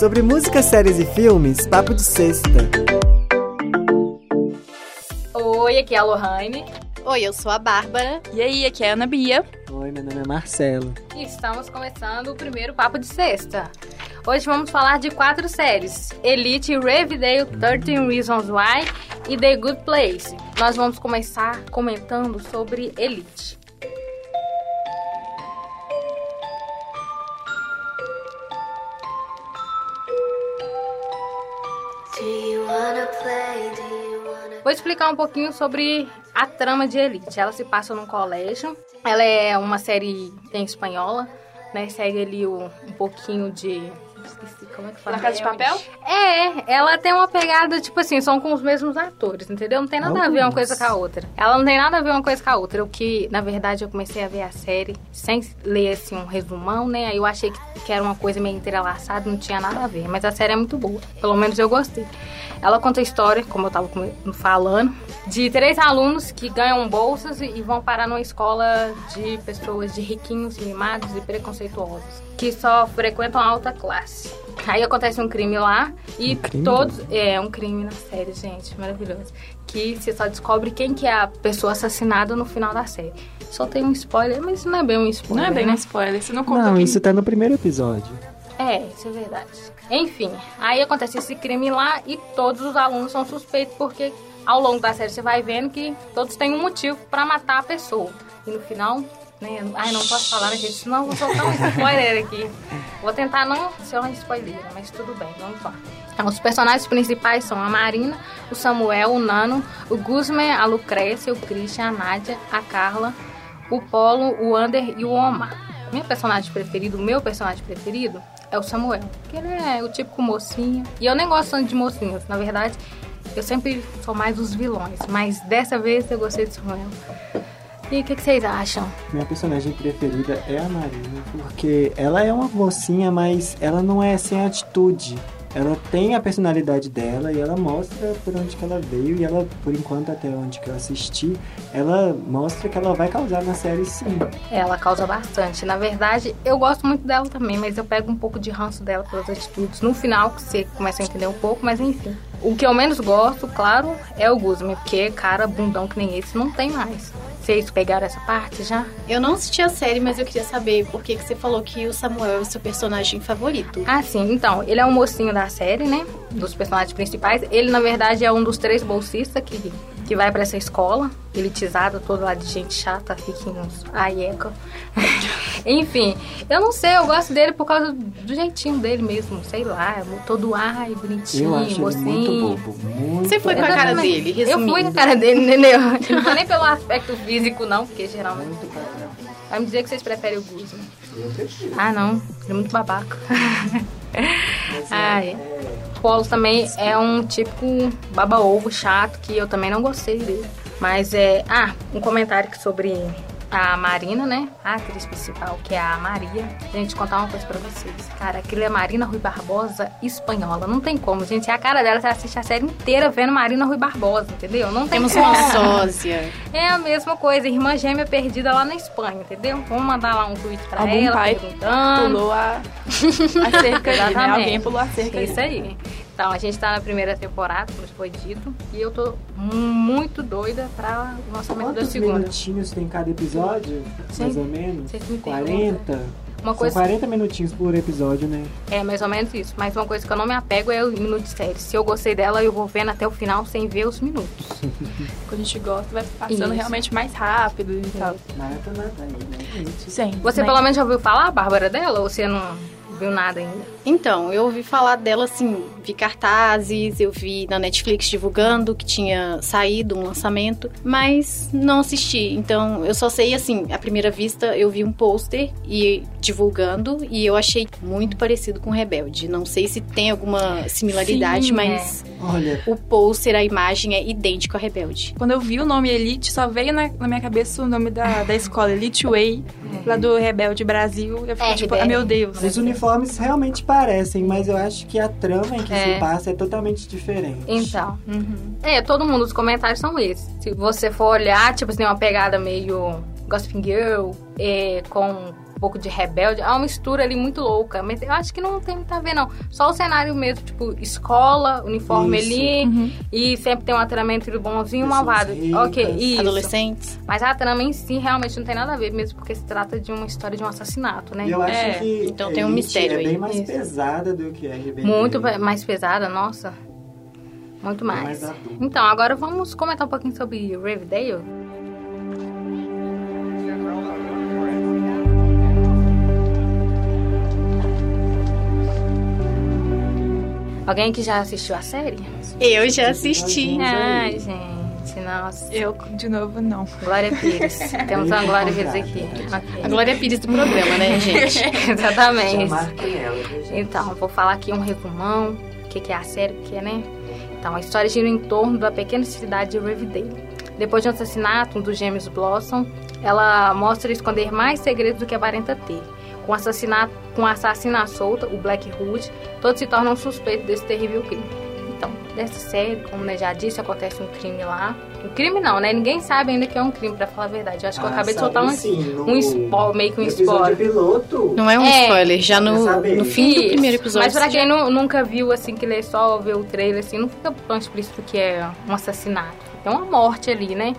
Sobre música, séries e filmes, papo de sexta. Oi, aqui é a Lohane. Oi, eu sou a Bárbara. E aí, aqui é a Ana Bia. Oi, meu nome é Marcelo. E estamos começando o primeiro Papo de Sexta. Hoje vamos falar de quatro séries: Elite, Riverdale, 13 Reasons Why e The Good Place. Nós vamos começar comentando sobre Elite. Vou explicar um pouquinho sobre a trama de Elite. Ela se passa num colégio. Ela é uma série em espanhola, né? Segue ali um, um pouquinho de esqueci como é que fala. Na Casa de Papel? É, ela tem uma pegada, tipo assim, são com os mesmos atores, entendeu? Não tem nada a ver uma coisa com a outra. Ela não tem nada a ver uma coisa com a outra. O que, na verdade, eu comecei a ver a série sem ler, assim, um resumão, né? Aí eu achei que era uma coisa meio entrelaçada, não tinha nada a ver. Mas a série é muito boa. Pelo menos eu gostei. Ela conta a história, como eu tava falando, de três alunos que ganham bolsas e vão parar numa escola de pessoas de riquinhos, mimados e preconceituosos, que só frequentam a alta classe. Aí acontece um crime lá e Um todos. É um crime na série, gente, maravilhoso. Que você só descobre quem que é a pessoa assassinada no final da série. Só tem um spoiler, mas não é bem um Não spoiler. é bem né? um spoiler, você não conta Não, quem- isso tá no primeiro episódio. É, isso é verdade. Enfim, aí acontece esse crime lá e todos os alunos são suspeitos porque ao longo da série você vai vendo que todos têm um motivo pra matar a pessoa. E no final, né? Ai, não posso falar, gente? Senão vou soltar um spoiler aqui. Vou tentar não ser uma spoiler, mas tudo bem, vamos lá. Então, os personagens principais são a Marina, o Samuel, o Nano, o Guzman, a Lucrécia, o Christian, a Nádia, a Carla, o Polo, o Ander e o Omar. Minha personagem preferida, o meu personagem preferido é o Samuel. Que ele é o típico mocinho. E eu nem gosto tanto de mocinhos. Na verdade, eu sempre sou mais dos vilões. Mas dessa vez eu gostei de Samuel. E o que, que vocês acham? Minha personagem preferida é a Marina, porque ela é uma mocinha, mas ela não é sem atitude. Ela tem a personalidade dela e ela mostra por onde que ela veio e ela, por enquanto, até onde que eu assisti, ela mostra que ela vai causar na série sim. Ela causa bastante. Na verdade, eu gosto muito dela também, mas eu pego um pouco de ranço dela pelas atitudes. No final, você começa a entender um pouco, mas enfim. O que eu menos gosto, claro, é o Guzman, porque cara bundão que nem esse não tem mais. Vocês pegaram essa parte já? Eu não assisti a série, mas eu queria saber por que, que você falou que o Samuel é o seu personagem favorito. Ah, sim. Então, ele é um mocinho da série, né? Dos personagens principais. Ele, na verdade, é um dos três bolsistas que, que vai pra essa escola. Elitizada, toda lá de gente chata, riquinhos. Ai, eca. Enfim, eu não sei, eu gosto dele por causa do jeitinho dele mesmo. Sei lá, é todo ai, bonitinho, Eu acho ele mocinho. muito bobo. Muito Você foi com a cara dele, Eu fui resumindo. com a cara dele, entendeu? Não foi nem pelo aspecto físico, não, porque geralmente. Muito padrão. Vai me dizer que vocês preferem o Guzman. Eu prefiro. Ah, não. Ele é muito babaca. É, Ai. é, Polo também é um típico baba-ovo chato que eu também não gostei dele. Mas é. Ah, um comentário sobre a Marina, né? A atriz principal, que é a Maria. Gente, contar uma coisa pra vocês. Cara, aquilo é Marina Rui Barbosa espanhola. Não tem como, gente. É a cara dela, você assiste a série inteira vendo Marina Rui Barbosa, entendeu? Não tem Temos como. uma sósia. É a mesma coisa, irmã gêmea perdida lá na Espanha, entendeu? Vamos mandar lá um tweet pra Algum ela, pai perguntando. Pulou a, a cerca ali, né? Alguém pulou a cerca É ali. isso aí. Então, a gente tá na primeira temporada, como foi dito, e eu tô muito doida pra o lançamento da Quantos segunda. minutinhos tem cada episódio? Sim. Mais ou menos? Vocês me 40? Uma São coisa 40 minutinhos por episódio, né? é mais ou menos isso, mas uma coisa que eu não me apego é o minuto de série. Se eu gostei dela, eu vou vendo até o final sem ver os minutos. Quando a gente gosta, vai passando Isso. realmente mais rápido e tal. Maratona tá aí, né, gente? Sim. Você né? pelo menos já ouviu falar, Bárbara, dela? Ou você não viu nada ainda? Então, eu ouvi falar dela assim, vi cartazes, eu vi na Netflix divulgando que tinha saído um lançamento, mas não assisti. Então, eu só sei assim, à primeira vista eu vi um pôster e divulgando e eu achei muito parecido com Rebelde. Não sei se tem alguma similaridade, Sim, mas Olha, o pôster, a imagem é idêntico a Rebelde. Quando eu vi o nome Elite, só veio na, na minha cabeça o nome da, da escola, Elite Way, lá do Rebelde Brasil. Eu fiquei É, tipo, ah, meu Deus. os uniformes realmente parecem, mas eu acho que a trama em que É. se passa é totalmente diferente. Então. Uhum. É, todo mundo, os comentários são esses. Se você for olhar, tipo assim, uma pegada meio Gossip Girl, é, com pouco de rebelde. É uma mistura ali muito louca. Mas eu acho que não tem muito a ver, não. Só o cenário mesmo, tipo, escola, uniforme Isso. ali. Uhum. E sempre tem uma trama entre o bonzinho e o malvado. Ok, isso. Adolescentes. Mas a trama em si realmente não tem nada a ver, mesmo porque se trata de uma história de um assassinato, né? Eu acho É, que então tem um mistério é aí. bem mais Isso. pesada do que a Rebelião. Muito mais pesada, nossa. Muito mais. mais. Então, agora vamos comentar um pouquinho sobre Riverdale. Alguém que já assistiu a série? Eu já assisti. Ai, gente, nossa. Eu, de novo, não. Glória Pires. Temos uma Glória Pires aqui. A. Glória Pires do programa, né, gente? Exatamente. Então, vou falar aqui um resumão, o que, que é a série, o que é, né? Então, a história gira em torno da pequena cidade de Riverdale. Depois de um assassinato um dos gêmeos Blossom, ela mostra esconder mais segredos do que aparenta ter. Com o assassinato, com a assassina solta, o Black Hood, todos se tornam suspeitos desse terrível crime. Então, dessa série, como né, já disse, acontece um crime lá. Um crime não, né? Ninguém sabe ainda que é um crime, pra falar a verdade. Eu acho que eu Ah, acabei de soltar um, sim, um spoiler, meio que um spoiler. piloto. Não é um É. spoiler, já no, no fim do Isso. primeiro episódio. Mas pra quem nu- nunca viu, assim, que lê só vê o trailer, assim, não fica tão explícito que é um assassinato. Tem uma morte ali, né?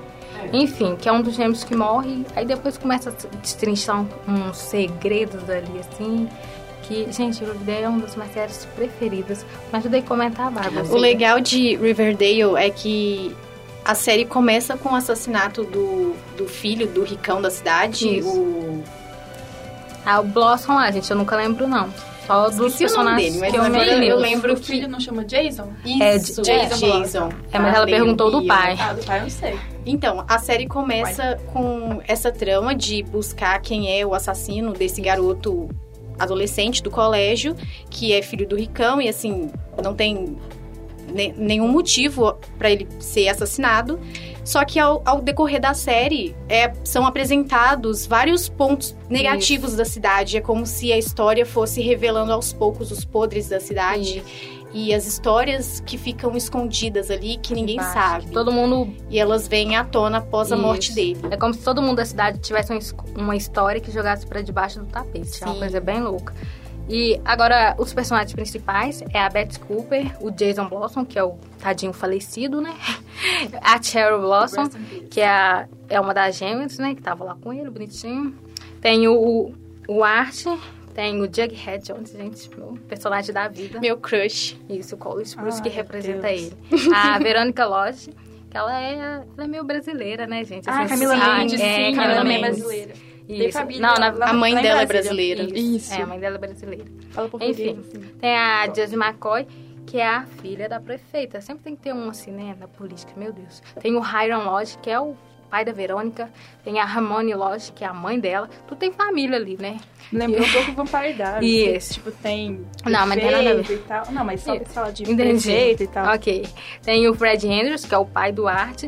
Enfim, que é um dos gêmeos que morre, aí depois começa a destrinchar um- uns segredos ali, assim. Que, gente, Riverdale é uma das minhas séries preferidas. Me ajuda aí a comentar, Bárbara. O legal de Riverdale é que a série começa com o assassinato do, do filho do ricão da cidade. Isso. O... Ah, o Blossom lá, gente, eu nunca lembro, não. Só dos Esqueci personagens dele, mas que eu me agora eu lembro. lembro o que- filho não chama Jason? Isso, Jason Jason. É, mas ela perguntou do pai. Ah, do pai eu não sei. Então, a série começa com essa trama de buscar quem é o assassino desse garoto adolescente do colégio, que é filho do ricão e assim, não tem ne- nenhum motivo pra ele ser assassinado. Só que ao, ao decorrer da série, é, são apresentados vários pontos negativos da cidade. É como se a história fosse revelando aos poucos os podres da cidade. E as histórias que ficam escondidas ali, que ninguém Embaixo. sabe. Todo mundo E elas vêm à tona após a Isso. morte dele. É como se todo mundo da cidade tivesse um es- uma história que jogasse pra debaixo do tapete. É uma Sim. coisa bem louca. E agora, os personagens principais é a Beth Cooper, o Jason Blossom, que é o tadinho falecido, né? A Cheryl Blossom, que é, a- é uma das gêmeas, né? Que tava lá com ele, bonitinho. Tem o, o Art, tem o Jughead Jones, gente, meu personagem da vida. Meu crush. Isso, o Cole Spruce Ai, que representa Deus. ele. A Verônica Lodge, que ela é, ela é meio brasileira, né, gente? Ah, Assim, Camila sim, Mendes, é, sim, Camila também é Mendes. brasileira. Tem Isso. família Não, na, lá- A mãe dela é brasileira. Isso. É, a mãe dela é brasileira. Fala português, Enfim. assim. Tem a Josie McCoy, que é a filha da prefeita. Sempre tem que ter um assim, né, na política, meu Deus. Tem o Hiram Lodge, que é o pai da Verônica. Tem a Ramone Lodge, que é a mãe dela. Tu tem família ali, né? Lembrou um pouco Vampire Diaries. Isso. Tipo, tem Não, mas não tem nada a ver. prefeito e tal. Não, mas só Isso. pra falar de Entendi. prefeito e tal. Ok. Tem o Fred Andrews, que é o pai do Art.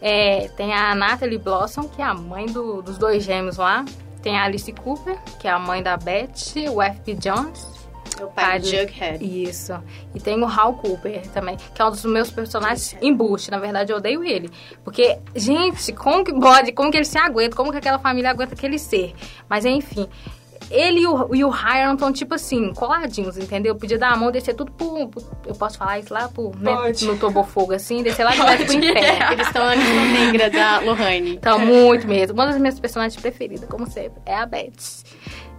É, tem a Natalie Blossom, que é a mãe do- dos dois gêmeos lá. Tem a Alice Cooper, que é a mãe da Beth. O F.P. Jones. É o pai do Jughead. Isso. E tem o Hal Cooper também, que é um dos meus personagens embuste. Na verdade, eu odeio ele. Porque, gente, como que pode? Como que ele se aguenta? Como que aquela família aguenta aquele ser? Mas, enfim... Ele e o, e o Hiram estão, tipo assim, coladinhos, entendeu? Podia dar a mão descer tudo pro... pro- eu posso falar isso lá pro, né, no Tobofogo, assim? Descer lá direto pro inferno. Eles estão na negra da Lohane. Então, muito mesmo. Uma das minhas personagens preferidas, como sempre, é a Beth.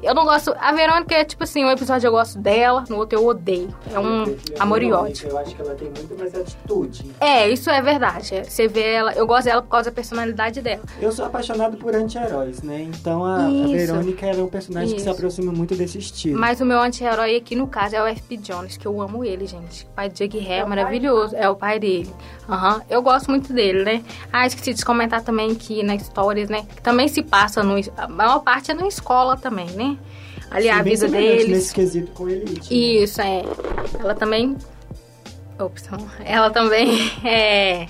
Eu não gosto... A Verônica é, tipo assim, um episódio eu gosto dela, no outro eu odeio. É um amor e ódio. Eu acho que ela tem muito mais atitude. É, isso é verdade. É, Você vê ela... Eu gosto dela por causa da personalidade dela. Eu sou apaixonado por anti-heróis, né? Então a, a Isso. Verônica é um personagem que se Isso. aproxima muito desse estilo. Mas o meu anti-herói aqui, no caso, é o F.P. Jones, que eu amo ele, gente. O pai de Jughead é, É maravilhoso. É o pai dele. Aham. Eu gosto muito dele, né? Ah, esqueci de comentar também que na histórias, né? Que também se passa no... A maior parte é na escola também, né? Ali Sim, a vida deles. nesse quesito com Elite. né? Isso, é. Ela também. Ops, não. ela também é.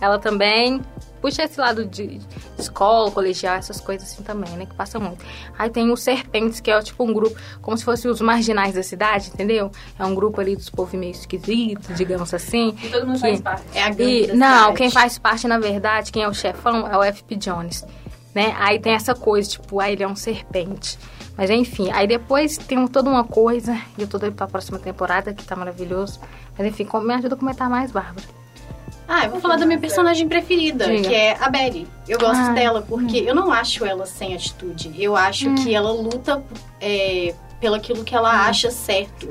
Ela também puxa esse lado de escola, colegial, essas coisas assim também, né? Que passa muito. Aí tem os Serpentes, que é tipo um grupo, como se fossem os marginais da cidade, entendeu? É um grupo ali dos povos meio esquisitos, digamos assim. E todo mundo Que- faz parte. É a E, da não, cidade. quem faz parte, na verdade, quem é o chefão é o F.P. Jones. né? Aí tem essa coisa, tipo, ah, ele é um serpente. Mas enfim, aí depois tem toda uma coisa, e eu tô doido pra próxima temporada, que tá maravilhoso. Mas enfim, me ajuda a comentar mais, Bárbara. Ah, eu vou falar da minha personagem preferida, Diga. que é a Betty. Eu gosto Ah, dela porque eu não acho ela sem atitude. Eu acho Hum. que ela luta é, pelo aquilo que ela acha certo.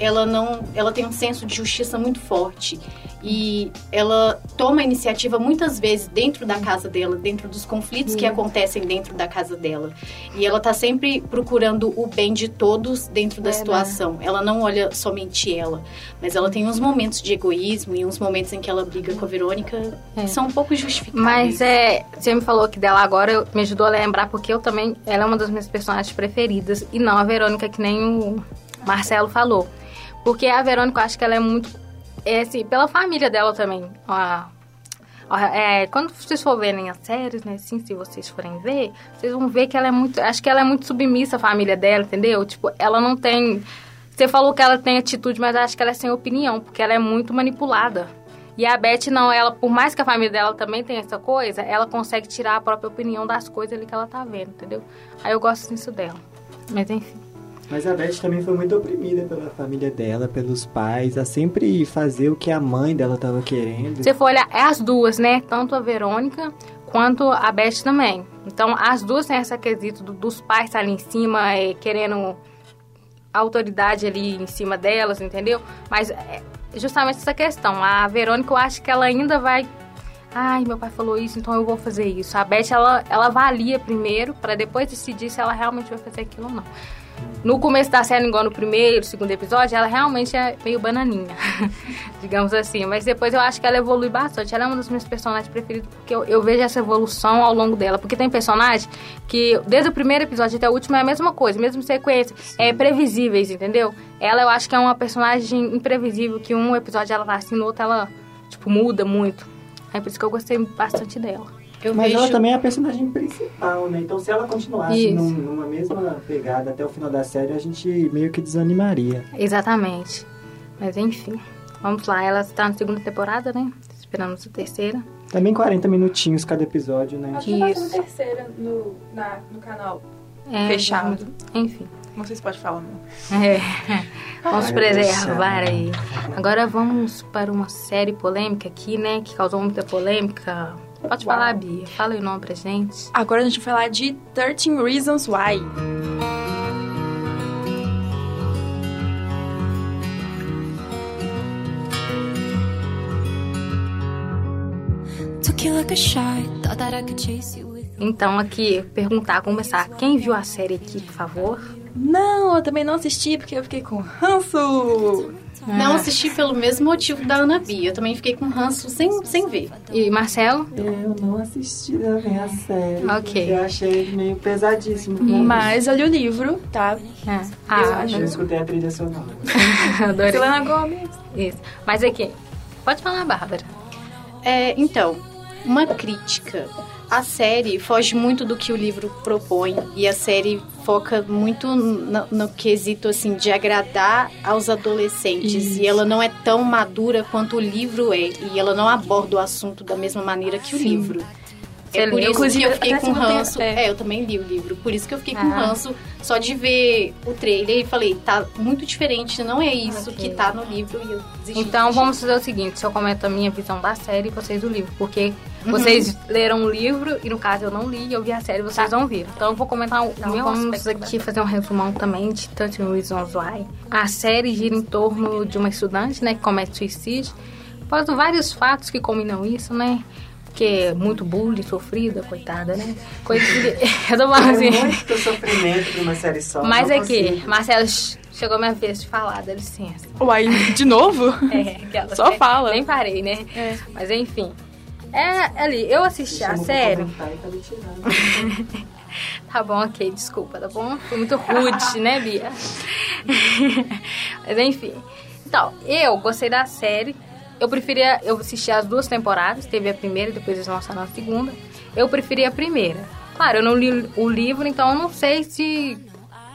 Ela não, ela tem um senso de justiça muito forte e ela toma a iniciativa muitas vezes dentro da casa dela, dentro dos conflitos que acontecem dentro da casa dela. E ela tá sempre procurando o bem de todos dentro da Verdade. situação. Ela não olha somente ela, mas ela tem uns momentos de egoísmo e uns momentos em que ela briga com a Verônica É. que são um pouco justificáveis. Mas é, você me falou que dela agora me ajudou a lembrar, porque eu também, ela é uma das minhas personagens preferidas, e não a Verônica, que nem o Marcelo falou. Porque a Verônica, eu acho que ela é muito, é assim, pela família dela também. A- é, quando vocês for verem as séries, né, assim, se vocês forem ver, vocês vão ver que ela é muito, acho que ela é muito submissa à família dela, entendeu? Tipo, ela não tem, você falou que ela tem atitude, mas acho que ela é sem opinião, porque ela é muito manipulada. E a Beth não, ela, por mais que a família dela também tenha essa coisa, ela consegue tirar a própria opinião das coisas ali que ela tá vendo, entendeu? Aí eu gosto disso dela. Mas enfim. Mas a Beth também foi muito oprimida pela família dela, pelos pais, a sempre fazer o que a mãe dela tava querendo. Você for olhar, é as duas, né? Tanto a Verônica quanto a Beth também. Então, as duas têm essa quesito do- dos pais estar ali em cima, é, querendo autoridade ali em cima delas, entendeu? Mas é justamente essa questão. A Verônica, eu acho que ela ainda vai. Ai, meu pai falou isso, então eu vou fazer isso. A Beth, ela, ela avalia primeiro, para depois decidir se ela realmente vai fazer aquilo ou não. No começo da série, igual no primeiro, segundo episódio, ela realmente é meio bananinha, digamos assim. Mas depois eu acho que ela evolui bastante. Ela é uma das minhas personagens preferidas, porque eu, eu vejo essa evolução ao longo dela. Porque tem personagem que, desde o primeiro episódio até o último, é a mesma coisa, mesma sequência. É previsíveis, entendeu? Ela eu acho que é uma personagem imprevisível, que um episódio ela tá assim, no outro ela, tipo, muda muito. É por isso que eu gostei bastante dela. Eu Mas vejo ela também é a personagem principal, né? Então se ela continuasse num- numa mesma pegada até o final da série, a gente meio que desanimaria. Exatamente. Mas enfim, vamos lá. Ela está na segunda temporada, né? Esperamos a terceira. Também 40 minutinhos cada episódio, né? Acho que vai Isso. terceira no, na, no canal. É, Fechado. Enfim. Não sei se pode falar, não. É. Vamos preservar aí. Agora vamos para uma série polêmica aqui, né? Que causou muita polêmica. Pode falar, Bia. Fala aí o nome pra gente. Agora a gente vai falar de 13 Reasons Why. Então, aqui, perguntar, começar. Quem viu a série aqui, por favor? Não, eu também não assisti porque eu fiquei com ranço. Não assisti pelo mesmo motivo da Ana Bia. Eu também fiquei com ranço sem, sem ver. E Marcelo? Eu não assisti também a série. Ok. Eu achei meio pesadíssimo. Mas eu li o livro, tá? É. Eu Ah, acho. Eu escutei a trilha sonora. adorei. Selena Gomez. Isso. Mas aqui, pode falar, Bárbara. É, então, uma crítica. A série foge muito do que o livro propõe e a série foca muito no, no quesito assim de agradar aos adolescentes Isso. e ela não é tão madura quanto o livro é e ela não aborda o assunto da mesma maneira que o Sim. livro. É por isso que eu fiquei com se ranço. é. É, eu também li o livro. Por isso que eu fiquei com Ah. ranço só de ver o trailer e falei, tá muito diferente, não é isso Ok. que tá no livro e eu desisti. Então vamos fazer o seguinte, eu comento a minha visão da série e vocês do livro, porque Uhum. vocês leram o livro e no caso eu não li, eu vi a série vocês não viram. Então eu vou comentar o Dá um meu, vamos aqui fazer um resumão também de 13 Reasons Why. A série gira em torno de uma estudante, né, que comete suicídio, após vários fatos que combinam isso, né? Que é muito bullying, sofrida, coitada, né? Coisa que... Eu tô falando assim... É muito sofrimento pra uma série só. Mas aqui, consigo. Marcelo, chegou minha vez de falar, dá licença. Uai, de novo? É, aquela- Só fala. Nem parei, né? É. Mas enfim. É, ali, eu assisti a série. tá. Tá bom, ok, desculpa, tá bom? Foi muito rude, né, Bia? Mas enfim. Então, eu gostei da série. Eu preferia. Eu assisti as duas temporadas. Teve a primeira e depois eles lançaram a segunda. Eu preferi a primeira. Claro, eu não li o livro, então eu não sei se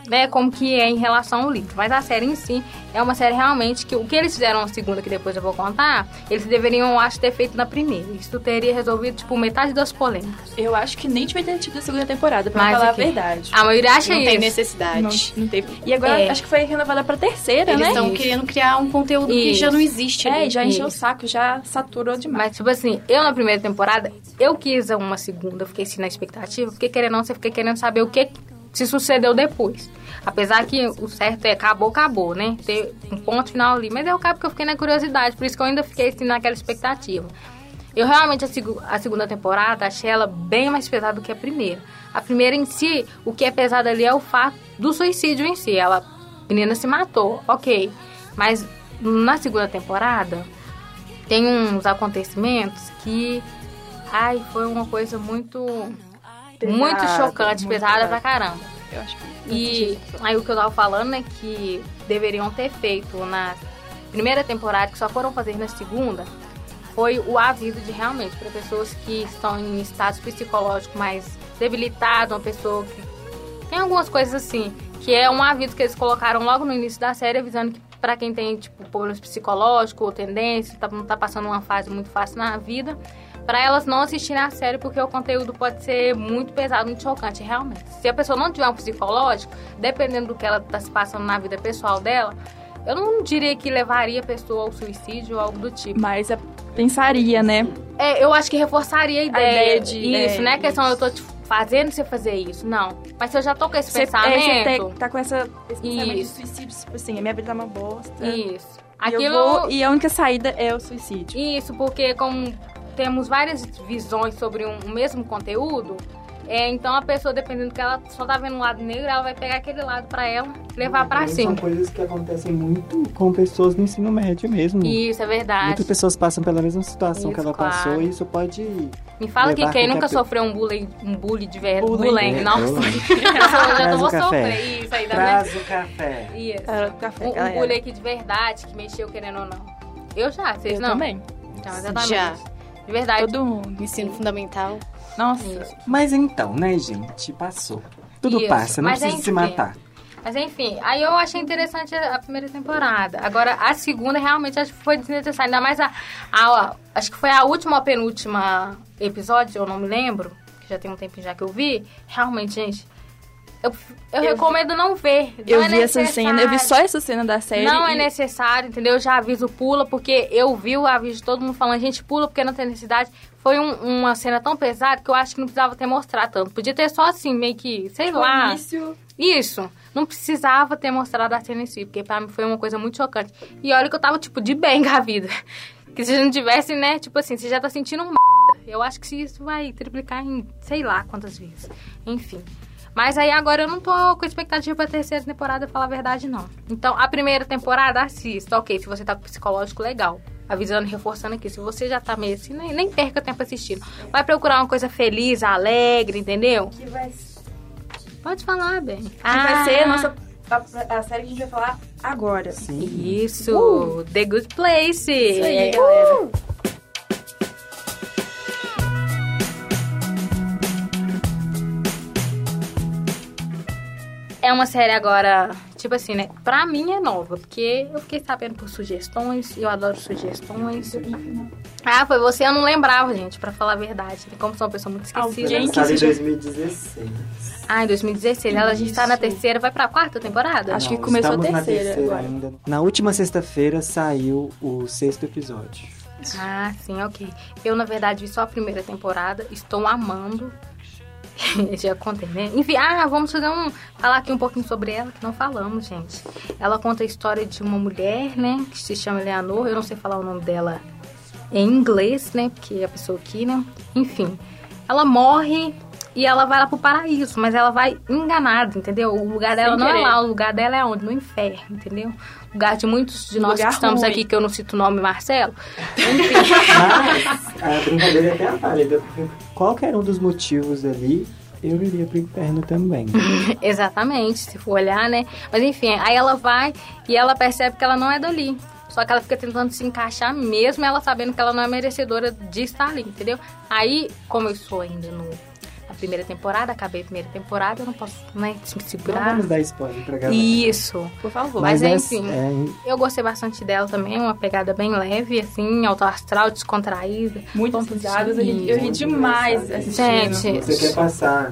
né, como que é em relação ao livro. Mas a série em si é uma série realmente que o que eles fizeram na segunda, que depois eu vou contar, eles deveriam, acho, ter feito na primeira. Isso teria resolvido, tipo, metade das polêmicas. Eu acho que nem devia ter tido a segunda temporada, pra Mas falar a aqui- verdade. A maioria acha Não isso. tem necessidade. Não, não teve. E agora É. acho que foi renovada pra terceira, Eles né? estão Isso. querendo criar um conteúdo que Isso. já não existe ali. É, já encheu o saco, já saturou demais. Mas, tipo assim, eu na primeira temporada, eu quis uma segunda, eu fiquei assim na expectativa, porque querendo ou não, você fica querendo saber o que se sucedeu depois. Apesar que o certo é acabou, acabou, né? Ter um ponto final ali. Mas eu acabo que eu fiquei na curiosidade, por isso que eu ainda fiquei assim naquela expectativa. Eu realmente, a, segu- a segunda temporada, achei ela bem mais pesada do que a primeira. A primeira em si, o que é pesado ali é o fato do suicídio em si. Ela, a menina se matou, ok. Mas na segunda temporada, tem uns acontecimentos que. Ai, foi uma coisa muito. Muito chocante, muito pesada pra caramba. Eu acho que E aí o que eu tava falando é que deveriam ter feito na primeira temporada, que só foram fazer na segunda, foi o aviso de realmente para pessoas que estão em estados psicológicos mais debilitados, uma pessoa que tem algumas coisas assim, que é um aviso que eles colocaram logo no início da série, avisando que para quem tem tipo problemas psicológicos ou tendência, tá, não tá passando uma fase muito fácil na vida, para elas não assistirem a série porque o conteúdo pode ser muito pesado, muito chocante, realmente. Se a pessoa não tiver um psicológico, dependendo do que ela tá se passando na vida pessoal dela, eu não diria que levaria a pessoa ao suicídio ou algo do tipo. Mas é, pensaria, né? É, eu acho que reforçaria a ideia, ideia de- isso, é, não é questão isso. eu tô te fazendo você fazer isso, não. Mas se eu já tô com esse Você, é, pensamento, você tem- tá com essa, esse pensamento de suicídio, tipo assim, a minha vida tá uma bosta. isso. E, Aquilo vou- e a única saída é o suicídio. Isso, porque como temos várias visões sobre um, o mesmo conteúdo, é, então a pessoa, dependendo do que ela só tá vendo um lado negro, ela vai pegar aquele lado pra ela, levar pra Também cima. São coisas que acontecem muito com pessoas no ensino médio mesmo. Isso, é verdade. Muitas pessoas passam pela mesma situação que Isso, ela passou claro. e isso pode. Me fala que quem nunca sofreu um bullying, um bullying de verdade. Bullying. Bullying, É, nossa. bullying. Nossa, eu já Traz tô o vou café. sofrer isso aí, vendo? Traz o café. Isso. Café, Um, um bullying aqui de verdade, que mexeu querendo ou não. Eu já, vocês Eu não? também. Então, exatamente. Já. De verdade. Todo mundo. Ensino fundamental. Nossa. Isso. Mas então, né, gente? Passou. Tudo Isso, passa, não mas precisa é se matar. Mas enfim, aí eu achei interessante a a primeira temporada. Agora, a segunda realmente acho que foi desnecessária. Ainda mais a, a- Acho que foi a última ou penúltima episódio, eu não me lembro, que já tem um tempinho já que eu vi. Realmente, gente, eu, eu, recomendo não ver. Não Eu é vi essa cena, eu vi só necessário. essa cena da série. Não é e- necessário, entendeu? Eu já aviso pula, porque eu vi o aviso de todo mundo falando, gente, pula porque não tem necessidade. Foi um- uma cena tão pesada que eu acho que não precisava ter mostrado tanto. Podia ter só assim, meio que, sei lá. início, Isso. Não precisava ter mostrado a cena em si, porque pra mim foi uma coisa muito chocante. E olha que eu tava, tipo, de bem com a vida. Que se não tivesse, né, tipo assim, você já tá sentindo um. Eu acho que isso vai triplicar em sei lá quantas vezes. Enfim. Mas aí agora eu não tô com expectativa pra terceira temporada, pra falar a verdade, não. Então, a primeira temporada, assista. Ok, se você tá com psicológico, legal. Avisando e reforçando aqui. Se você já tá meio assim, nem, nem perca tempo assistindo. Vai procurar uma coisa feliz, alegre, entendeu? que vai, Pode falar, bem. que vai ser a nossa a, a série que a gente vai falar agora. Sim. Isso, The Good Place. Isso aí, galera. É uma série agora, tipo assim, né? Pra mim é nova, porque eu fiquei sabendo por sugestões, eu adoro sugestões. Ah, foi você, eu não lembrava, gente, pra falar a verdade. né? Como sou uma pessoa muito esquecida. Alguém que Lançado em seja- 2016. Ah, em 2016. Ela, a gente tá na terceira, vai pra quarta temporada? Acho que Não, começou a estamos na terceira terceira agora. ainda. Na última sexta-feira saiu o sexto episódio. Ah, sim, ok. Eu, na verdade, vi só a primeira temporada. Estou amando. Já contei, né? Enfim, ah, vamos fazer um. Falar aqui um pouquinho sobre ela, que não falamos, gente. Ela conta a história de uma mulher, né? Que se chama Eleanor. Eu não sei falar o nome dela em inglês, né? Porque é a pessoa aqui, né? Enfim. Ela morre e ela vai lá pro paraíso, mas ela vai enganada, entendeu? O lugar dela Sem não querer. é lá, o lugar dela é onde? No inferno, entendeu? O lugar de muitos de nós Lugar que estamos ruim. aqui, que eu não cito o nome, Marcelo. Mas a brincadeira é até válida, porque qualquer um dos motivos ali, eu iria pro inferno também. Exatamente, se for olhar, né? Mas enfim, aí ela vai e ela percebe que ela não é dali. Só que ela fica tentando se encaixar mesmo ela sabendo que ela não é merecedora de estar ali, entendeu? Aí, como eu estou ainda no, primeira temporada, acabei a primeira temporada, eu não posso né, me Não segurar. vamos dar spoiler pra galera. Isso. Por favor. Mas, é- enfim. é- Eu gostei bastante dela também, uma pegada bem leve, assim, alto astral, descontraída. Vamos risadas. Eu ri, eu ri Muito demais assistindo. Gente, Você quer passar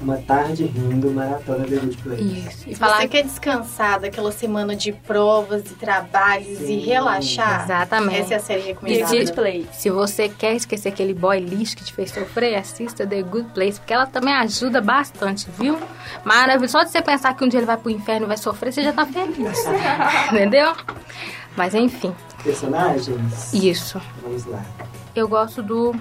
uma tarde rindo, maratona The Good Place. Isso. E Se falar você quer descansar daquela semana de provas e trabalhos e Sim, relaxar, Exatamente. essa é a série The recomendada. Good Place. Se você quer esquecer aquele boy lixo que te fez sofrer, assista The Good Place, porque ela também ajuda bastante, viu? Maravilhoso. Só de você pensar que um dia ele vai pro inferno e vai sofrer, você já tá feliz. Entendeu? Mas enfim, Personagens? isso. Vamos lá. Eu gosto do.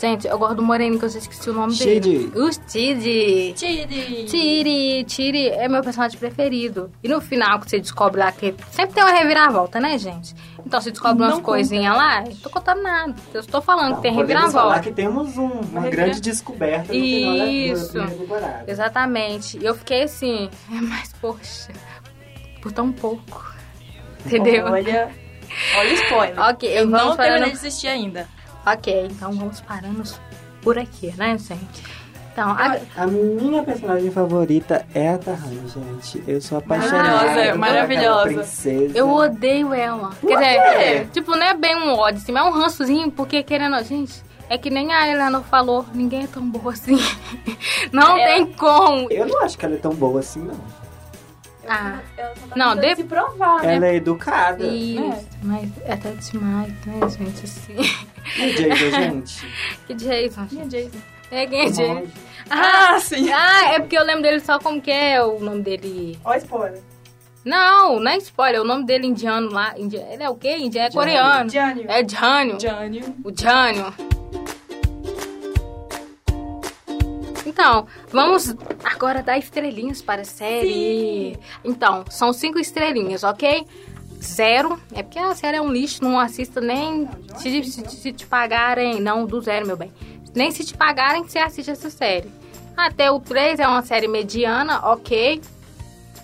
Gente, eu gosto do Moreno, que eu já esqueci o nome Chidi. dele. O Chidi. Tiri. Tiri, Tiri é meu personagem preferido. E no final, que você descobre lá que sempre tem uma reviravolta, né, gente? Então você descobre umas Não coisinhas lá, eu tô contando nada. Eu estou falando que tem podemos falar reviravolta. que temos um- uma revira- grande descoberta no final da- Isso. temporada. Exatamente. E eu fiquei assim, mas poxa, por tão pouco. Entendeu? Olha, olha o spoiler. Ok, Eu vamos não terminei de assistir ainda. Ok, então vamos parando por aqui, né, gente? Então, a- A minha personagem favorita é a Tahani, gente. Eu sou apaixonada. Maravilhosa, por maravilhosa. princesa. eu odeio ela. Quer dizer, tipo, não é bem um ódio, assim, mas é um rançozinho, porque querendo, gente, é que nem a Helena falou, ninguém é tão boa assim. Não É. tem como. Eu não acho que ela é tão boa assim, não. Ah, Ela só tá Não, de- se provar, né? Ela é educada. isso, mas é até demais, né, gente, assim. E Jada, gente? Que Jason? Quem é Jason? É quem é Jason? Monge. Ah, sim. ah, é porque eu lembro dele só como que é o nome dele. Ó, spoiler. Não, não é spoiler, o nome dele indiano lá. indi- Ele é o quê? Indiano? É coreano. Jânio. É Jânio. Jânio. O Jânio. Então, vamos agora dar estrelinhas para a série. Então, são cinco estrelinhas, ok? Zero, é porque a série é um lixo, não assista nem se, se- se te pagarem. Não, do zero, meu bem. Nem se te pagarem, você assiste essa série. Até o 3 é uma série mediana, ok.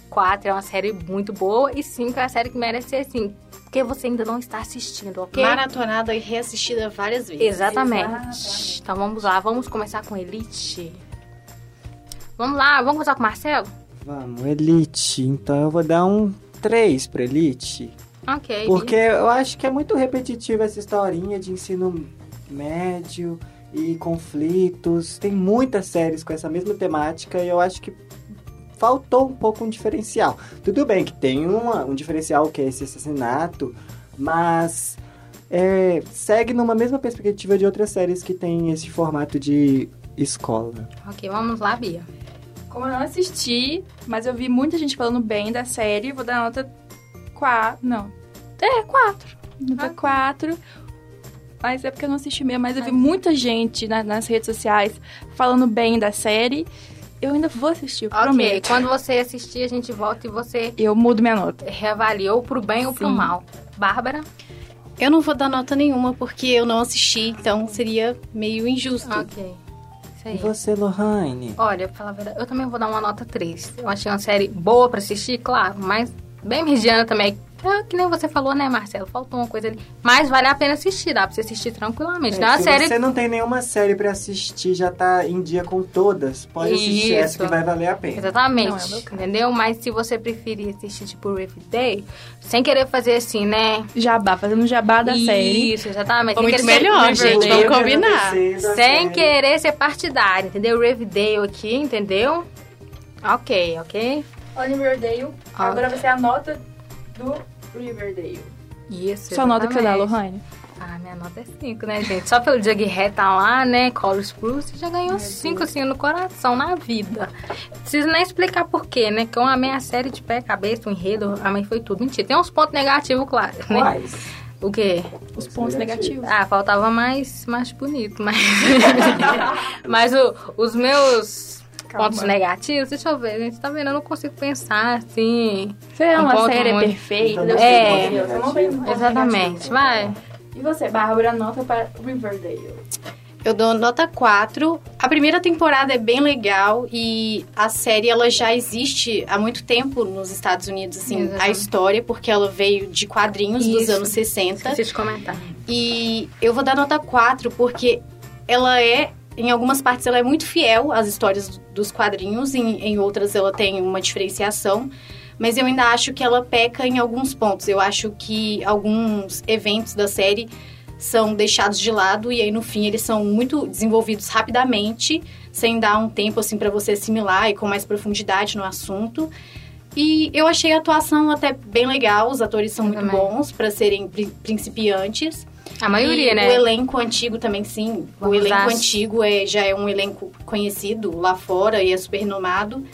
4 é uma série muito boa. E 5 é a série que merece ser assim. Porque você ainda não está assistindo, ok? Maratonada e reassistida várias vezes. Exatamente. Exatamente. Então vamos lá, vamos começar com Elite. Vamos lá, vamos começar com o Marcelo? Vamos, Elite. Então eu vou dar um 3 pra Elite. Ok. Porque eu acho que é muito repetitiva essa historinha de ensino médio e conflitos. Tem muitas séries com essa mesma temática e eu acho que faltou um pouco um diferencial. Tudo bem que tem uma- um diferencial que é esse assassinato, mas é, segue numa mesma perspectiva de outras séries que tem esse formato de escola. Ok, vamos lá, Bia. Como eu não assisti, mas eu vi muita gente falando bem da série, vou dar nota 4. Não. É, 4. Nota 4. Mas é porque eu não assisti mesmo, mas eu vi muita gente na- nas redes sociais falando bem da série. Eu ainda vou assistir, eu Ok, prometo. quando você assistir, a gente volta e você Eu mudo minha nota. reavalia ou pro bem ou pro Sim. mal. Bárbara? Eu não vou dar nota nenhuma porque eu não assisti, então seria meio injusto. Ok. Isso E você, Lohane? Olha, pra falar a verdade, eu também vou dar uma nota 3. Eu achei uma série boa pra assistir, claro, mas bem mediana também. É que nem você falou, né, Marcelo? Faltou uma coisa ali. Mas vale a pena assistir, dá pra você assistir tranquilamente. não é uma se série você não tem nenhuma série pra assistir, já tá em dia com todas, pode assistir essa Isso. que vai valer a pena. Exatamente, Não é entendeu? Mas se você preferir assistir, tipo, Riverdale, sem querer fazer assim, né? Jabá, fazendo jabá da série. Isso, exatamente. Muito sem querer ser melhor, gente, vamos combinar. Sem querer ser partidário, entendeu? Riverdale aqui, entendeu? Ok, ok? Olha Riverdale. Ah. Agora vai ser a nota do Riverdale. Isso, Sua nota que você dá. Lohane? Ah, minha nota é 5, né, gente? Só pelo Jughead tá lá, né? Cole Spruce já ganhou 5 assim no coração, na vida. Preciso nem explicar por quê, né? Que eu amei a série de pé, cabeça, o enredo, a mãe foi tudo. Mentira, tem uns pontos negativos, claro, né? Quais? O quê? Os pontos negativos. Ah, faltava mais, mais bonito, mas... mas o- os meus Calma. pontos negativos, deixa eu ver, gente, tá vendo? Eu não consigo pensar, assim... Você é Um uma série muito- perfeita. Então, Deus É. ponto Exatamente, vai. E você, Bárbara, nota para Riverdale? Eu dou nota 4. A primeira temporada é bem legal e a série ela já existe há muito tempo nos Estados Unidos, assim, Exatamente. a história, porque ela veio de quadrinhos dos Isso. anos 60. Esqueci de comentar. E eu vou dar nota 4 porque ela é em algumas partes ela é muito fiel às histórias dos quadrinhos, em, em outras ela tem uma diferenciação. Mas eu ainda acho que ela peca em alguns pontos. Eu acho que alguns eventos da série são deixados de lado e aí no fim eles são muito desenvolvidos rapidamente, sem dar um tempo assim para você assimilar e com mais profundidade no assunto. E eu achei a atuação até bem legal, os atores são Eu muito também. bons para serem pri- principiantes. A maioria, E né? O elenco antigo também, sim. o Vamos elenco às- antigo é, já é um elenco conhecido lá fora e é super renomado.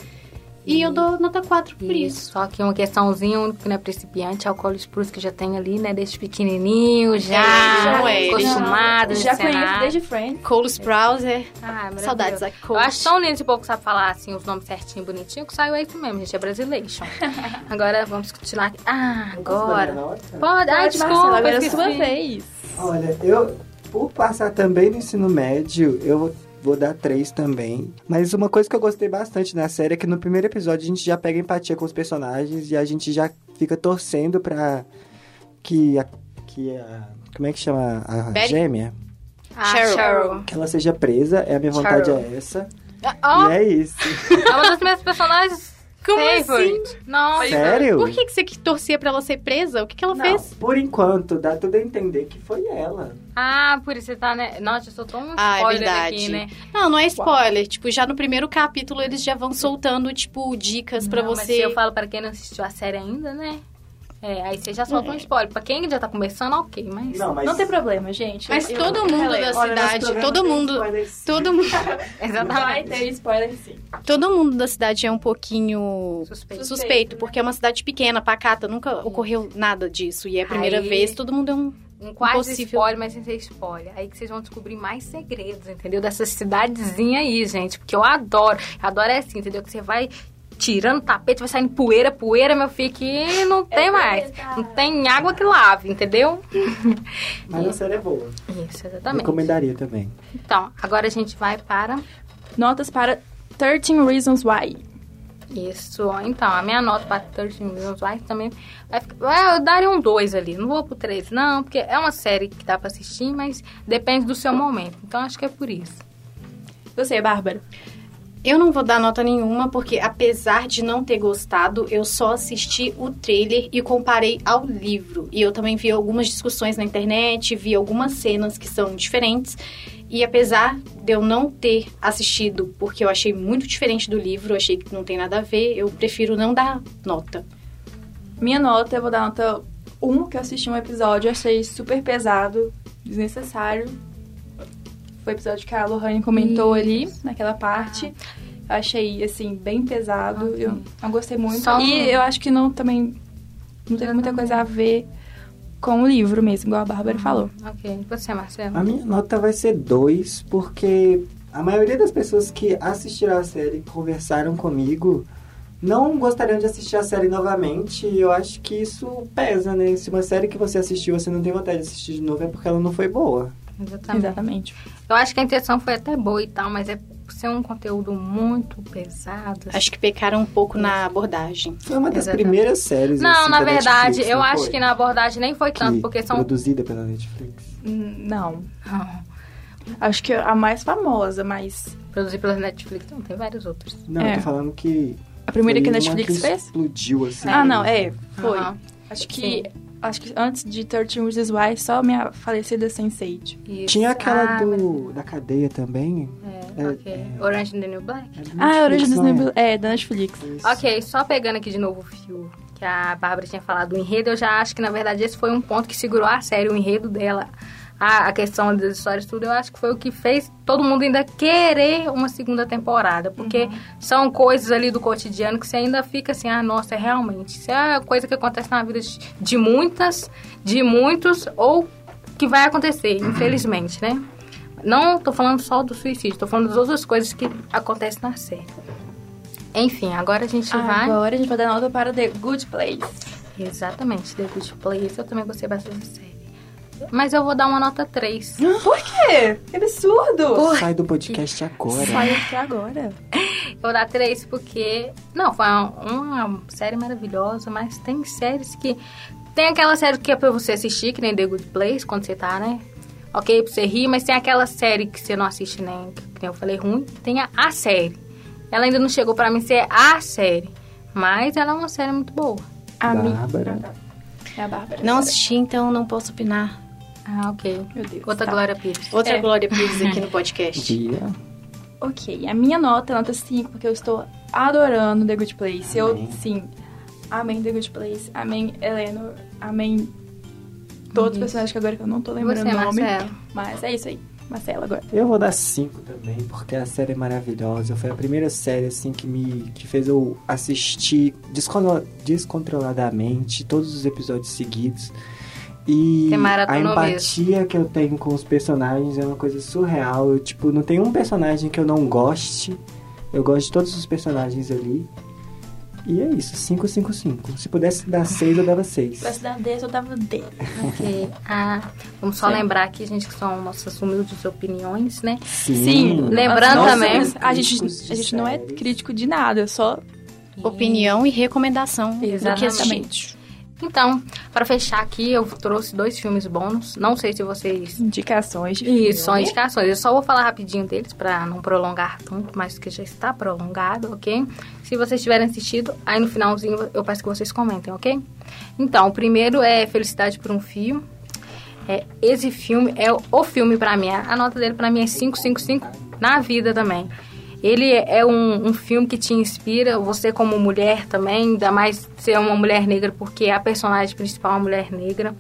E eu dou nota 4 por isso. Só que uma questãozinha, o único que não é principiante é o Cole Spruce, que já tem ali, né? Desde pequenininho, já, já é, já- acostumado Já nesse conheço desde Friends. Cole Sprouse é... Ah, maravilhoso. Saudades da Eu Cole. acho tão lindo esse povo que sabe falar assim, os nomes certinho, bonitinho, que saiu aí isso mesmo, gente. É Brasilation. agora vamos continuar aqui. Ah, agora. Nota? Pode, ah, desculpa, Marcela, agora é sua vez. Olha, eu, por passar também no ensino médio, eu vou dar três também. Mas uma coisa que eu gostei bastante na série é que no primeiro episódio a gente já pega empatia com os personagens e a gente já fica torcendo pra que a. Que a como é que chama a Betty? gêmea? Ah, Cheryl. Cheryl. Que ela seja presa, é a minha vontade Cheryl. é essa. Ó, E é isso. é uma das minhas personagens Como favorite. Nossa. Sério? Por que, que você que torcia pra ela ser presa? O que, que ela Não, fez? por enquanto, dá tudo a entender que foi ela. Ah, por isso você tá, né? Nossa, eu sou tão um Ah, é spoiler verdade. aqui, né? Não, não é spoiler. Tipo, já no primeiro capítulo eles já vão soltando, tipo, dicas pra Não, mas você. se eu falo pra quem não assistiu a série ainda, né? É, aí você já solta um spoiler. Pra quem já tá começando, ok, mas... Não, mas. Não tem problema, gente. Mas Eu- todo eu mundo da cidade, todo mundo- spoilers. Todo mundo, Vai Exatamente. ter spoiler sim. todo mundo da cidade é um pouquinho Suspeito. suspeito, porque é uma cidade pequena, pacata, nunca ocorreu nada disso. E é a primeira Aí- vez, todo mundo é um. Um quase Impossível. spoiler, mas sem ser spoiler. Aí que vocês vão descobrir mais segredos, entendeu? Dessa cidadezinha aí, gente. Porque eu adoro. Eu adoro é assim, entendeu? Que você vai tirando tapete, vai saindo poeira, poeira, meu filho, que não tem mais. Não tem água que lave, entendeu? Mas a série é boa. Isso, exatamente. Recomendaria também. Então, agora a gente vai para Notas para 13 Reasons Why. Isso. Então, a minha nota para 13 Reasons Why também vai ficar... vai- Eu daria um 2 ali. Não vou pro 13, não, porque é uma série que dá pra assistir, mas depende do seu momento. Então, acho que é por isso. Você, Bárbara. Eu não vou dar nota nenhuma, porque apesar de não ter gostado, eu só assisti o trailer e comparei ao livro. E eu também vi algumas discussões na internet, vi algumas cenas que são diferentes. E apesar de eu não ter assistido, porque eu achei muito diferente do livro, achei que não tem nada a ver, eu prefiro não dar nota. Minha nota, eu vou dar nota 1, que eu assisti um episódio, achei super pesado, desnecessário. Foi o episódio que a Lohane comentou ali, naquela parte. Eu achei, assim, bem pesado. Eu não gostei muito. Só E eu acho que não também. Não teve muita coisa a ver com o livro mesmo, igual a Bárbara falou. Ok. E você, Marcelo? A minha nota vai ser 2, porque a maioria das pessoas que assistiram a série e conversaram comigo não gostariam de assistir a série novamente. E eu acho que isso pesa, né? Se uma série que você assistiu você não tem vontade de assistir de novo, é porque ela não foi boa. Exatamente. Exatamente. Eu acho que a intenção foi até boa e tal, mas é por ser um conteúdo muito pesado. assim. Acho que pecaram um pouco na abordagem. Foi uma das Exatamente. primeiras séries. Não, assim, na da verdade, Netflix, eu não acho foi? que na abordagem nem foi tanto, Que porque são. Produzida pela Netflix. Hum, Não. Acho que a mais famosa, mas. Produzido pela Netflix, não, tem vários outros. Não, É. eu tô falando que. A primeira foi que a uma Netflix que fez? Explodiu, assim. Ah, não, é. Foi. Aham. Acho que. Acho que antes de 13 Reasons Why, só minha falecida Sense8. Isso. Tinha aquela Ah, do, da cadeia também. É, É, ok. é. Orange and the New Black? É Ah, a Netflix, origem não dos é? é, da Netflix. Isso. Ok, só pegando aqui de novo o fio que a Bárbara tinha falado do enredo, eu já acho que na verdade esse foi um ponto que segurou a série, o enredo dela. A, a questão das histórias, tudo, eu acho que foi o que fez todo mundo ainda querer uma segunda temporada. Porque são coisas ali do cotidiano que você ainda fica assim, ah, nossa, é realmente. Isso é coisa que acontece na vida de, de muitas, de muitos, ou que vai acontecer, infelizmente, né? Não tô falando só do suicídio, tô falando das outras coisas que acontecem na série. Enfim, agora a gente vai. Agora a gente vai dar nota para The Good Place. Exatamente, The Good Place. Eu também gostei bastante da série. Mas eu vou dar uma nota 3. Por quê? Que absurdo! Sai do podcast agora. Sai aqui agora. Eu vou dar 3 porque. Não, foi uma, uma série maravilhosa, mas tem séries que. Tem aquela série que é pra você assistir, que nem The Good Place, quando você tá, né? ok? Pra você rir, mas tem aquela série que você não assiste nem, que eu falei ruim, tem a, a série. Ela ainda não chegou pra mim ser a série, mas ela é uma série muito boa. A minha. Bárbara. É a Bárbara. Não assisti, então não posso opinar. Ah, ok. Meu Deus. Outra tá. Glória Pires. Outra É. Glória Pires aqui no podcast. Bia. Ok, a minha nota é nota 5, porque eu estou adorando The Good Place. Eu, Amém. sim, amém The Good Place, amém Eleanor, amém todos os personagens que agora que eu não tô lembrando Você, o nome. Marcelo. Mas é isso aí, Marcela agora. Eu vou dar 5 também, porque a série é maravilhosa. Foi a primeira série, assim, que me que fez eu assistir descontroladamente todos os episódios seguidos. E a empatia que eu tenho com os personagens é uma coisa surreal. Eu, tipo, não tem um personagem que eu não goste. Eu gosto de todos os personagens ali. E é isso, 5, 5, 5. Se pudesse dar 6, eu dava 6. Se tivesse dado 10, eu dava 10. Ok. Ah, vamos só Sim. lembrar aqui, gente, que são nossas humildes opiniões, né? Sim, Lembrando Nossa, também- A gente, a gente não é crítico de nada, só Opinião e recomendação do que assistir. exatamente. Então, pra fechar aqui, eu trouxe dois filmes bônus. Não sei se vocês Indicações de Isso, são filme. indicações. Eu só vou falar rapidinho deles pra não prolongar tanto, mas que já está prolongado, ok? Se vocês tiverem assistido, aí no finalzinho eu peço que vocês comentem, ok? Então, o primeiro é Felicidade por um Fio. É, esse filme é o filme pra mim. A nota dele pra mim é 555 na vida também. Ele é um, um filme que te inspira, você como mulher também, ainda mais ser uma mulher negra, porque a personagem principal é uma mulher negra.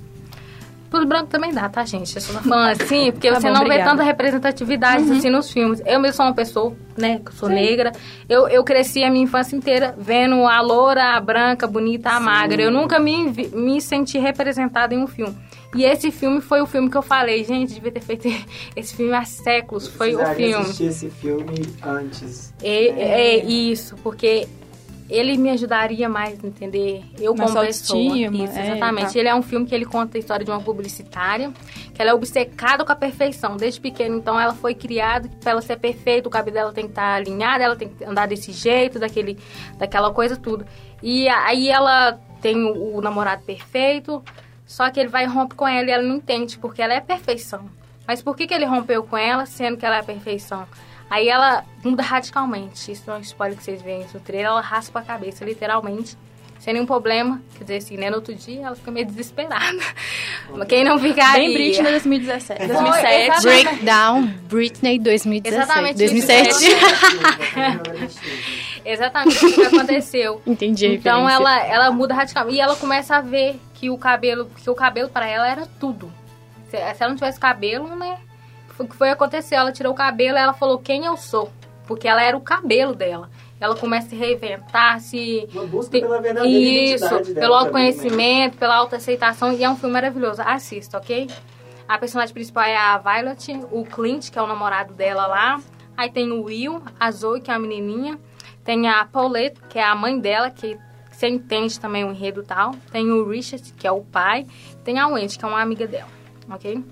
Tudo branco também dá, tá, gente? Eu tô falando assim, porque Tá você bom, não vê obrigada. tanta representatividade assim nos filmes. Eu mesmo sou uma pessoa, né, que sou negra. Eu, eu cresci a minha infância inteira vendo a loura, a branca, a bonita, a magra. Eu nunca me, me senti representada em um filme. E esse filme foi o filme que eu falei, gente, devia ter feito esse filme há séculos. Foi o filme. assistir esse filme antes. É, é isso, porque ele me ajudaria mais a entender eu Nossa como pessoa. autoestima, Isso, é, exatamente. tá. Ele é um filme que ele conta a história de uma publicitária, que ela é obcecada com a perfeição desde pequena. Então ela foi criada para ela ser perfeita, o cabelo dela tem que estar alinhado, ela tem que andar desse jeito, daquele, daquela coisa tudo. E aí ela tem o, o namorado perfeito, só que ele vai e rompe com ela e ela não entende, porque ela é perfeição. Mas por que, que ele rompeu com ela, sendo que ela é a perfeição? Aí ela muda radicalmente. Isso é um spoiler que vocês veem no trailer. Ela raspa a cabeça, literalmente. Sem nenhum problema. Quer dizer assim, né? No outro dia ela fica meio desesperada. Mas Quem não ficaria? Bem Britney 2017. Foi, 2007. exatamente. Breakdown Britney 2017. Exatamente 2007. Exatamente o que aconteceu. Entendi Então ela, ela muda radicalmente. E ela começa a ver que o cabelo, que o cabelo para ela era tudo. Se, se ela não tivesse cabelo, né? O que foi acontecer? Ela tirou o cabelo e ela falou quem eu sou. Porque ela era o cabelo dela. Ela começa a se reinventar, se. Uma busca pela verdadeira Isso, pelo também, autoconhecimento, pela autoaceitação. E é um filme maravilhoso. Assista, ok? A personagem principal é a Violet, o Clint, que é o namorado dela lá. Aí tem o Will, a Zoe, que é a menininha. Tem a Paulette, que é a mãe dela, que você entende também o enredo e tal. Tem o Richard, que é o pai. Tem a Wendy, que é uma amiga dela. Ok?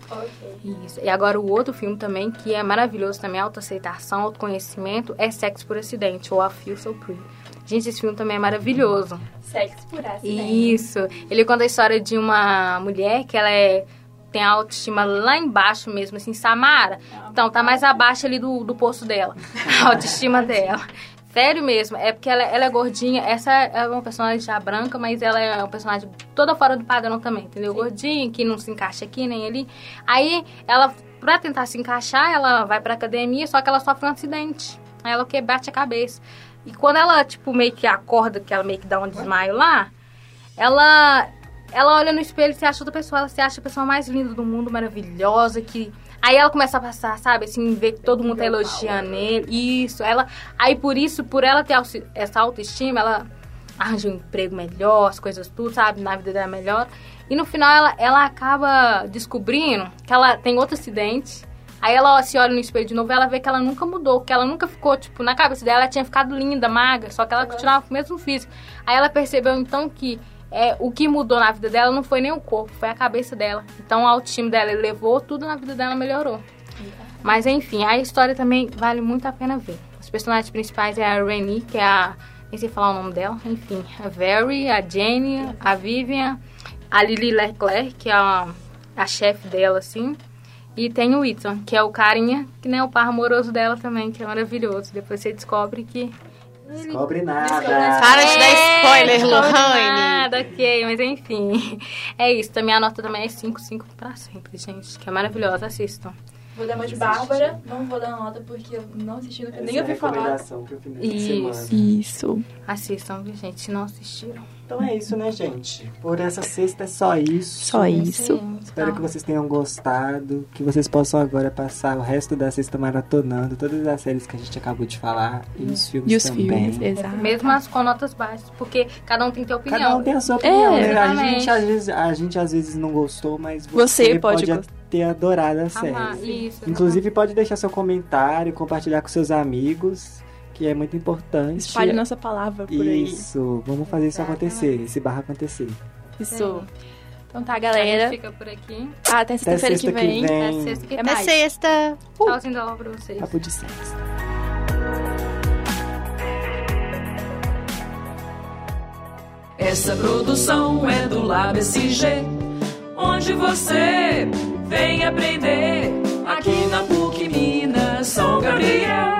Isso. E agora o outro filme também, que é maravilhoso também, autoaceitação, autoconhecimento, é Sexo por Acidente, ou A Feel So Pretty. Gente, esse filme também é maravilhoso. Sexo por acidente. Isso. Ele conta a história de uma mulher que ela é tem a autoestima lá embaixo mesmo, assim, Samara. Então, tá mais abaixo ali do, do poço dela. A autoestima dela. Sério mesmo, é porque ela, ela é gordinha. Essa é uma personagem já branca, mas ela é uma personagem toda fora do padrão também, entendeu? Gordinha, que não se encaixa aqui nem ali. Aí, ela, pra tentar se encaixar, ela vai pra academia, só que ela sofre um acidente. Aí ela o que bate a cabeça. E quando ela, tipo, meio que acorda, que ela meio que dá um desmaio lá, ela ela olha no espelho e se acha outra pessoa, ela se acha a pessoa mais linda do mundo, maravilhosa, que aí ela começa a passar, sabe, assim, ver que todo mundo tá elogiando ele. Isso, ela aí por isso, por ela ter essa autoestima, ela arranja um emprego melhor, as coisas tudo, sabe, na vida dela melhor. E no final ela, ela acaba descobrindo que ela tem outro acidente. Aí ela se olha no espelho de novo e ela vê que ela nunca mudou, que ela nunca ficou, tipo, na cabeça dela ela tinha ficado linda, magra, só que ela continuava com o mesmo físico. Aí ela percebeu então que é, o que mudou na vida dela não foi nem o corpo, foi a cabeça dela. Então a autoestima dela elevou, tudo na vida dela melhorou. Mas enfim, a história também vale muito a pena ver. Os personagens principais é a Renée, que é a. Nem sei falar o nome dela, enfim. A Very, a Jenny, a Vivian, a Lily Leclerc, que é a, a chefe dela, assim. E tem o Whitson, que é o carinha, que nem é o par amoroso dela também, que é maravilhoso. Depois você descobre que. Descobre nada. Para de dar spoiler, descobre Lohane. Nada, ok, mas enfim. É isso, também a nota também é 5, 5 pra sempre, gente. Que é maravilhosa, assistam. Vou dar uma de Bárbara, não vou dar nota porque eu não assisti, nunca nem é ouvi falar. recomendação pro final de Isso. semana. Isso. Assistam, viu, gente, se não assistiram. Então é isso, né, gente? Por essa sexta é só isso. Só isso. Sim, Espero então. que vocês tenham gostado, que vocês possam agora passar o resto da sexta maratonando todas as séries que a gente acabou de falar e os filmes E os também. filmes, exato. Mesmo as com notas baixas, porque cada um tem ter opinião. Cada um tem a sua opinião, É, né? A gente, às vezes, a gente às vezes não gostou, mas você, Você pode gostar. Ter adorado a série. Amar, isso. Inclusive, pode deixar seu comentário, compartilhar com seus amigos, que é muito importante. Espalhe nossa palavra por aí. Isso, vamos fazer isso acontecer, esse barra acontecer. Isso. Então tá, A gente galera. fica por aqui. Ah, até sexta-feira sexta que vem. Até sexta que É sexta. Tchauzinho da aula pra vocês. Papo de sexta. Essa produção é do Lab SG, onde você vem aprender aqui na PUC Minas São Gabriel.